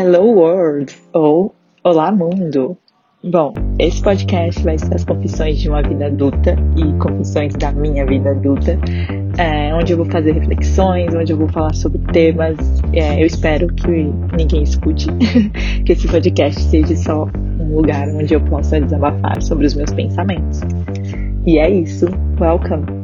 Hello World ou Olá Mundo. Bom, esse podcast vai ser as confissões de uma vida adulta e confissões da minha vida adulta, é, onde eu vou fazer reflexões, onde eu vou falar sobre temas. É, eu espero que ninguém escute, que esse podcast seja só um lugar onde eu possa desabafar sobre os meus pensamentos. E é isso. Welcome!